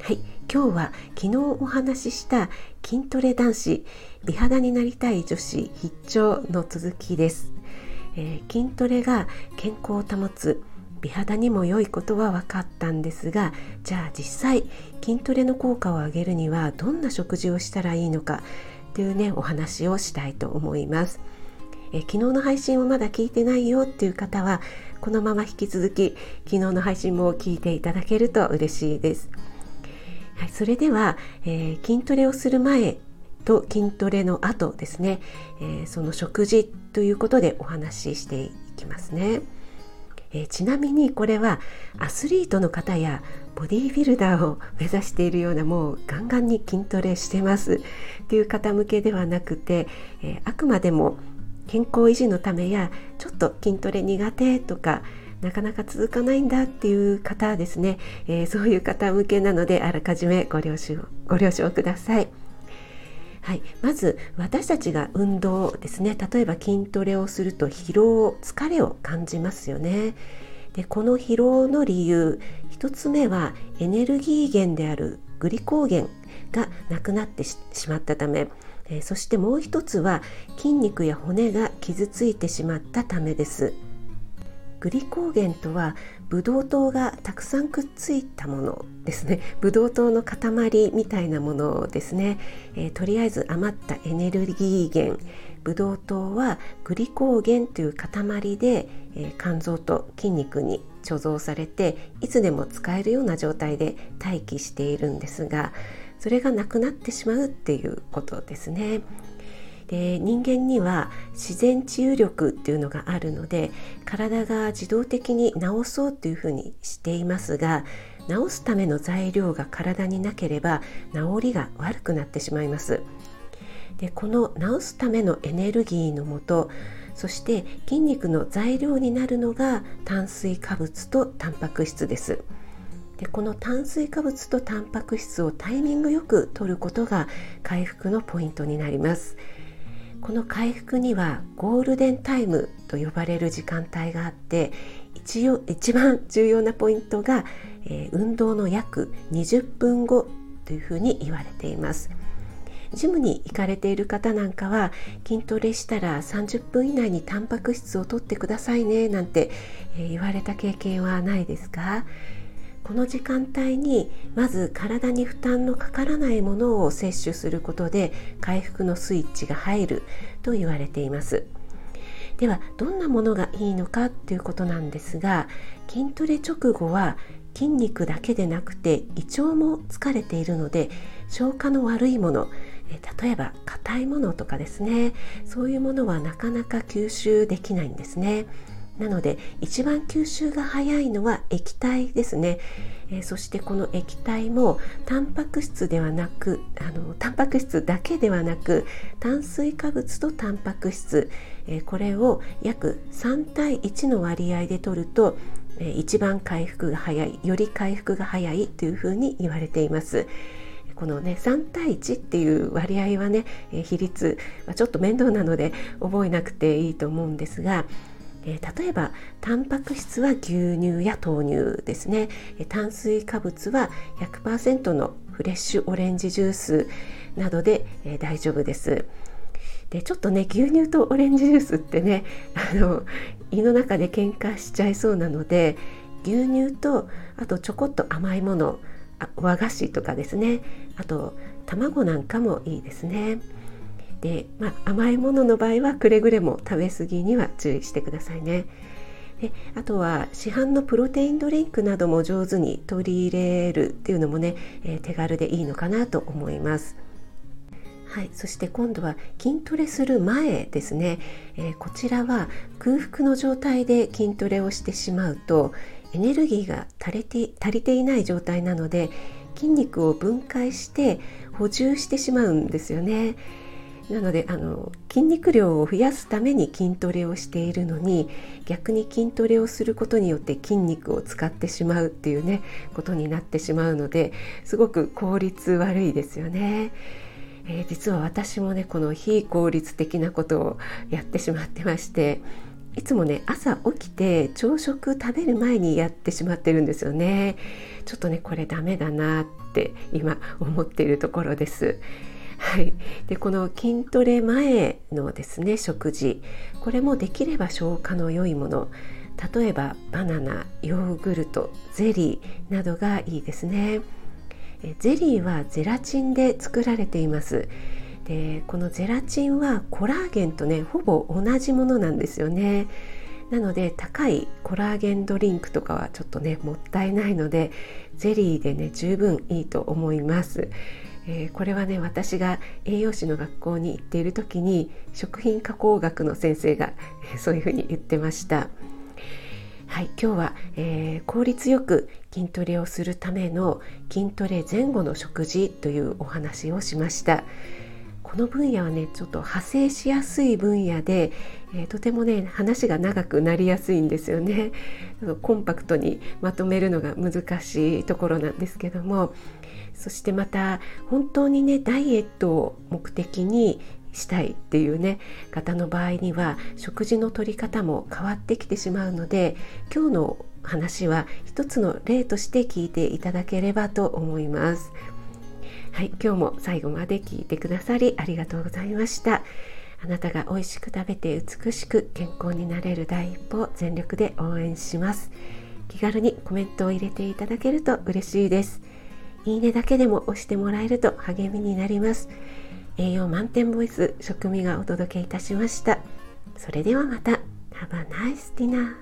はい今日は昨日お話しした筋トレ男子美肌になりたい女子必聴の続きです、えー、筋トレが健康を保つ美肌にも良いことは分かったんですがじゃあ実際筋トレの効果を上げるにはどんな食事をしたらいいのかというねお話をしたいと思います。え昨日の配信をまだ聞いてないよっていう方はこのまま引き続き昨日の配信も聞いていただけると嬉しいです。はい、それでは、えー、筋トレをする前と筋トレの後ですね、えー、その食事ということでお話ししていきますね。えー、ちなみにこれはアスリートの方やボディービルダーを目指しているようなもうガンガンに筋トレしてますっていう方向けではなくて、えー、あくまでも健康維持のためやちょっと筋トレ苦手とかなかなか続かないんだっていう方ですね、えー、そういう方向けなのであらかじめご了承ご了承ください。はい、まず私たちが運動ですね例えば筋トレをすると疲労疲れを感じますよね。でこの疲労の理由1つ目はエネルギー源であるグリコーゲンがなくなってしまったため、え、そしてもう一つは筋肉や骨が傷ついてしまったためです。グリコーゲンとはブドウ糖がたくさんくっついたものですね。ブドウ糖の塊みたいなものですね、えー、とりあえず余ったエネルギー源。ブドウ糖はグリコーゲンという塊で、えー、肝臓と筋肉に貯蔵されていつでも使えるような状態で待機しているんですがそれがなくなってしまうっていうことですね。で人間には自然治癒力っていうのがあるので体が自動的に治そうというふうにしていますが治すための材料が体になければ治りが悪くなってしまいます。でこの治すためのエネルギーのもとそして筋肉の材料になるのが炭水化物とタンパク質です。でこの炭水化物とタンパク質をタイミングよく取ることが回復のポイントになります。この回復にはゴールデンタイムと呼ばれる時間帯があって一応一番重要なポイントが、えー、運動の約20分後というふうに言われています。ジムに行かれている方なんかは筋トレしたら30分以内にタンパク質を取ってくださいねなんて、えー、言われた経験はないですか？この時間帯にまず体に負担のかからないものを摂取することで回復のスイッチが入ると言われていますではどんなものがいいのかということなんですが筋トレ直後は筋肉だけでなくて胃腸も疲れているので消化の悪いもの例えば硬いものとかですねそういうものはなかなか吸収できないんですね。なので一番吸収が早いのは液体ですね、えー、そしてこの液体もタンパク質ではなくあのタンパク質だけではなく炭水化物とタンパク質、えー、これを約3対1の割合で取ると、えー、一番回復が早いより回復が早いというふうに言われています。このね3対1っていう割合はね比率はちょっと面倒なので覚えなくていいと思うんですがえー、例えばタンパク質は牛乳や豆乳ですね、えー、炭水化物は100%のフレッシュオレンジジュースなどで、えー、大丈夫です。でちょっとね牛乳とオレンジジュースってねあの胃の中で喧嘩しちゃいそうなので牛乳とあとちょこっと甘いもの和菓子とかですねあと卵なんかもいいですね。で、まあ、甘いものの場合はくれぐれも食べ過ぎには注意してくださいね。であとは市販のプロテインドリンクなども上手に取り入れるっていうのもね、えー、手軽でいいのかなと思います。はい、そして今度は筋トレする前ですね、えー、こちらは空腹の状態で筋トレをしてしまうとエネルギーが足りて足りていない状態なので筋肉を分解して補充してしまうんですよね。なのであの筋肉量を増やすために筋トレをしているのに逆に筋トレをすることによって筋肉を使ってしまうっていうねことになってしまうのですごく効率悪いですよね。えー、実は私もねこの非効率的なことをやってしまってましていつもね朝起きて朝食食べる前にやってしまってるんですよねちょっとねこれダメだなって今思っているところですはい、でこの筋トレ前のですね食事。これもできれば消化の良いもの。例えばバナナヨーグルトゼリーなどがいいですね。えゼリーはゼラチンで作られています。でこのゼラチンはコラーゲンとねほぼ同じものなんですよね。なので高いコラーゲンドリンクとかはちょっとねもったいないのでゼリーでね十分いいと思います、えー、これはね私が栄養士の学校に行っている時に食品加工学の先生がえ そういうふうに言ってましたはい、今日は、えー、効率よく筋トレをするための筋トレ前後の食事というお話をしました。この分野はねちょっと派生しやすい分野で、えー、とてもね話が長くなりやすいんですよねコンパクトにまとめるのが難しいところなんですけどもそしてまた本当にねダイエットを目的にしたいっていうね方の場合には食事の取り方も変わってきてしまうので今日の話は一つの例として聞いていただければと思います。はい、今日も最後まで聞いてくださりありがとうございました。あなたが美味しく食べて美しく健康になれる第一歩を全力で応援します。気軽にコメントを入れていただけると嬉しいです。いいねだけでも押してもらえると励みになります。栄養満点ボイス食味がお届けいたしました。それではまた。Have a nice dinner